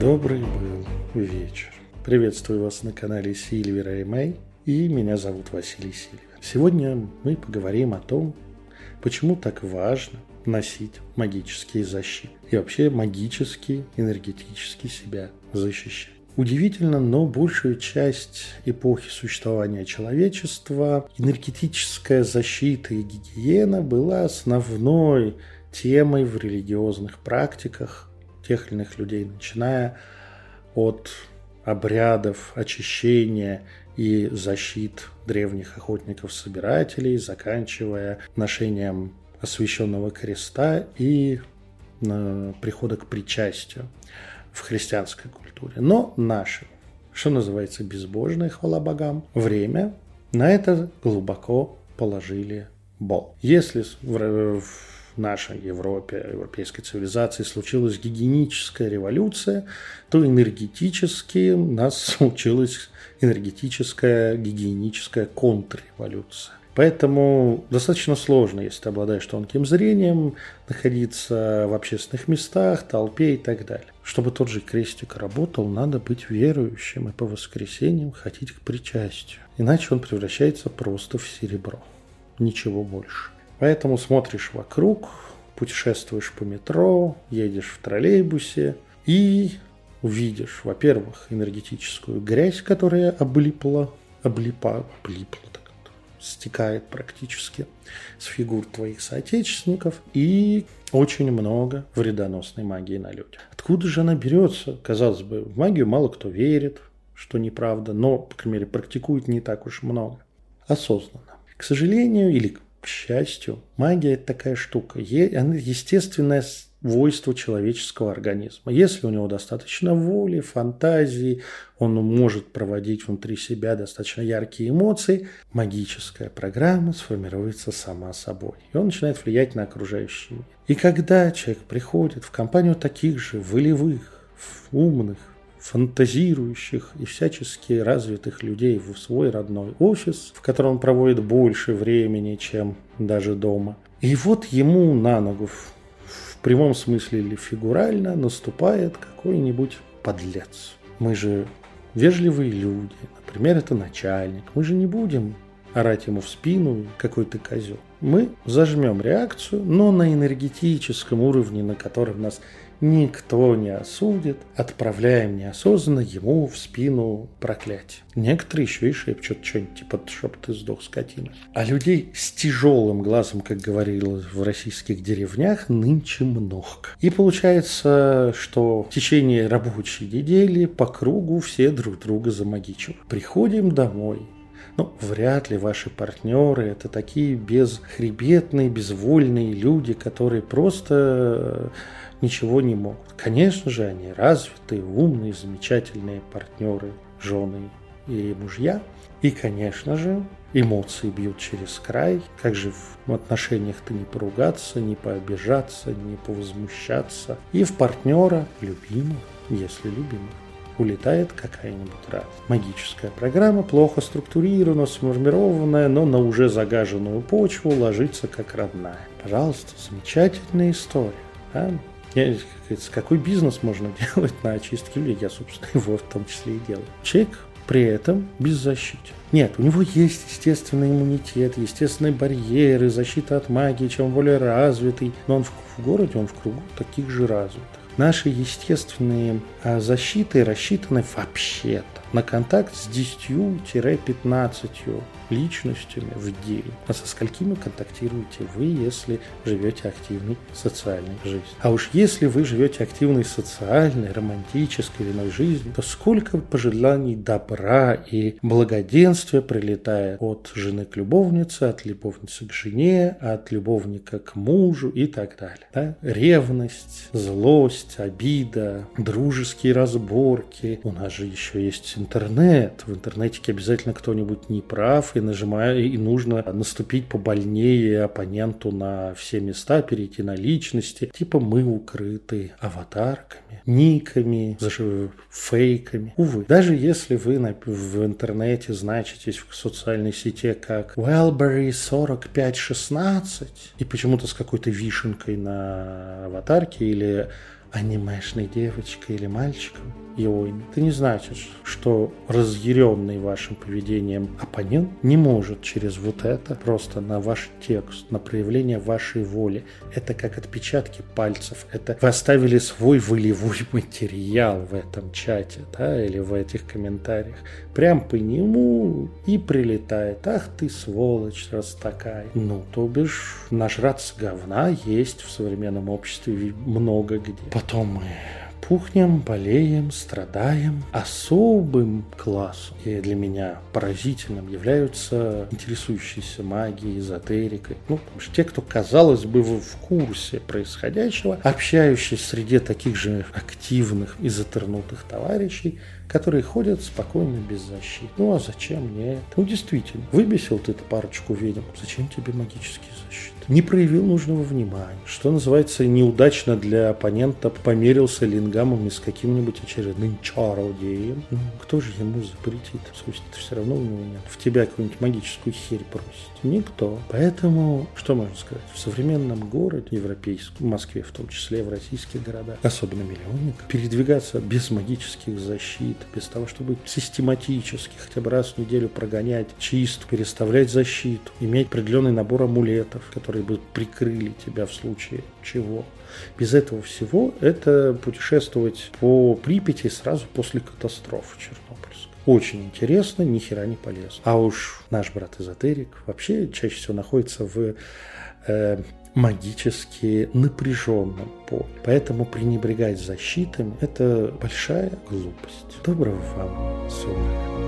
Добрый был вечер. Приветствую вас на канале Сильвера и Мэй, и меня зовут Василий Сильвер. Сегодня мы поговорим о том, почему так важно носить магические защиты и вообще магически, энергетически себя защищать. Удивительно, но большую часть эпохи существования человечества энергетическая защита и гигиена была основной темой в религиозных практиках тех или иных людей, начиная от обрядов очищения и защит древних охотников-собирателей, заканчивая ношением освященного креста и э, прихода к причастию в христианской культуре. Но наше, что называется, безбожное, хвала богам, время на это глубоко положили Бог. Если в, в нашей Европе, европейской цивилизации случилась гигиеническая революция, то энергетически нас случилась энергетическая гигиеническая контрреволюция. Поэтому достаточно сложно, если ты обладаешь тонким зрением, находиться в общественных местах, толпе и так далее. Чтобы тот же крестик работал, надо быть верующим и по воскресеньям ходить к причастию. Иначе он превращается просто в серебро. Ничего больше. Поэтому смотришь вокруг, путешествуешь по метро, едешь в троллейбусе и увидишь, во-первых, энергетическую грязь, которая облипла, облипа, облипла, так стекает практически с фигур твоих соотечественников, и очень много вредоносной магии на людях. Откуда же она берется? Казалось бы, в магию мало кто верит, что неправда, но, по крайней мере, практикует не так уж много. Осознанно. К сожалению, или к счастью, магия – это такая штука. Она естественное свойство человеческого организма. Если у него достаточно воли, фантазии, он может проводить внутри себя достаточно яркие эмоции, магическая программа сформируется сама собой. И он начинает влиять на окружающий мир. И когда человек приходит в компанию таких же волевых, умных, фантазирующих и всячески развитых людей в свой родной офис, в котором он проводит больше времени, чем даже дома. И вот ему на ногу в, прямом смысле или фигурально наступает какой-нибудь подлец. Мы же вежливые люди, например, это начальник. Мы же не будем орать ему в спину, какой ты козел. Мы зажмем реакцию, но на энергетическом уровне, на котором нас никто не осудит, отправляем неосознанно ему в спину проклятие. Некоторые еще и шепчут что-нибудь типа «чтоб ты сдох, скотина». А людей с тяжелым глазом, как говорилось в российских деревнях, нынче много. И получается, что в течение рабочей недели по кругу все друг друга замагичивают. Приходим домой, ну, вряд ли ваши партнеры это такие безхребетные, безвольные люди, которые просто ничего не могут. Конечно же, они развитые, умные, замечательные партнеры, жены и мужья. И, конечно же, эмоции бьют через край. Как же в отношениях-то не поругаться, не пообижаться, не повозмущаться. И в партнера любимых, если любимых, улетает какая-нибудь раз. Магическая программа, плохо структурирована, сформированная, но на уже загаженную почву ложится как родная. Пожалуйста, замечательная история. Да? Я, какой бизнес можно делать на очистке людей? Я, собственно, его в том числе и делаю. Человек при этом беззащитен. Нет, у него есть естественный иммунитет, естественные барьеры, защита от магии, чем более развитый. Но он в, в городе, он в кругу таких же развитых. Наши естественные а, защиты рассчитаны вообще-то на контакт с 10-15 личностями в день. А со сколькими контактируете вы, если живете активной социальной жизнью? А уж если вы живете активной социальной, романтической или иной жизнью, то сколько пожеланий добра и благоденствия прилетает от жены к любовнице, от любовницы к жене, от любовника к мужу и так далее. Да? Ревность, злость, обида, дружеские разборки. У нас же еще есть интернет. В интернете обязательно кто-нибудь не прав, и нажимая, и нужно наступить побольнее оппоненту на все места, перейти на личности. Типа мы укрыты аватарками, никами, фейками. Увы, даже если вы в интернете значитесь в социальной сети как Wellberry 4516 и почему-то с какой-то вишенкой на аватарке или анимешной девочкой или мальчиком, Иоин, это не значит, что разъяренный вашим поведением оппонент не может через вот это просто на ваш текст, на проявление вашей воли. Это как отпечатки пальцев. Это вы оставили свой волевой материал в этом чате, да, или в этих комментариях. Прям по нему и прилетает. Ах ты сволочь, раз такая. Ну, то бишь, нажраться говна есть в современном обществе много где. Потом мы пухнем, болеем, страдаем. Особым классом и для меня поразительным являются интересующиеся магией, эзотерикой. Ну, потому что те, кто, казалось бы, в курсе происходящего, общающиеся среди таких же активных и затернутых товарищей, которые ходят спокойно без защиты. Ну а зачем мне это? Ну действительно, выбесил ты эту парочку ведьм, зачем тебе магические защиты? не проявил нужного внимания. Что называется, неудачно для оппонента померился лингамами с каким-нибудь очередным чародеем. Ну, кто же ему запретит? Совести все равно у него нет. В тебя какую-нибудь магическую херь просит. Никто. Поэтому, что можно сказать? В современном городе, европейском, в Москве в том числе, в российских городах, особенно миллионник, передвигаться без магических защит, без того, чтобы систематически хотя бы раз в неделю прогонять чистку, переставлять защиту, иметь определенный набор амулетов, которые бы прикрыли тебя в случае чего. Без этого всего это путешествовать по Припяти сразу после катастрофы Чернобыльской. Очень интересно, ни хера не полезно. А уж наш брат-эзотерик вообще чаще всего находится в э, магически напряженном поле. Поэтому пренебрегать защитами – это большая глупость. Доброго вам сумрака.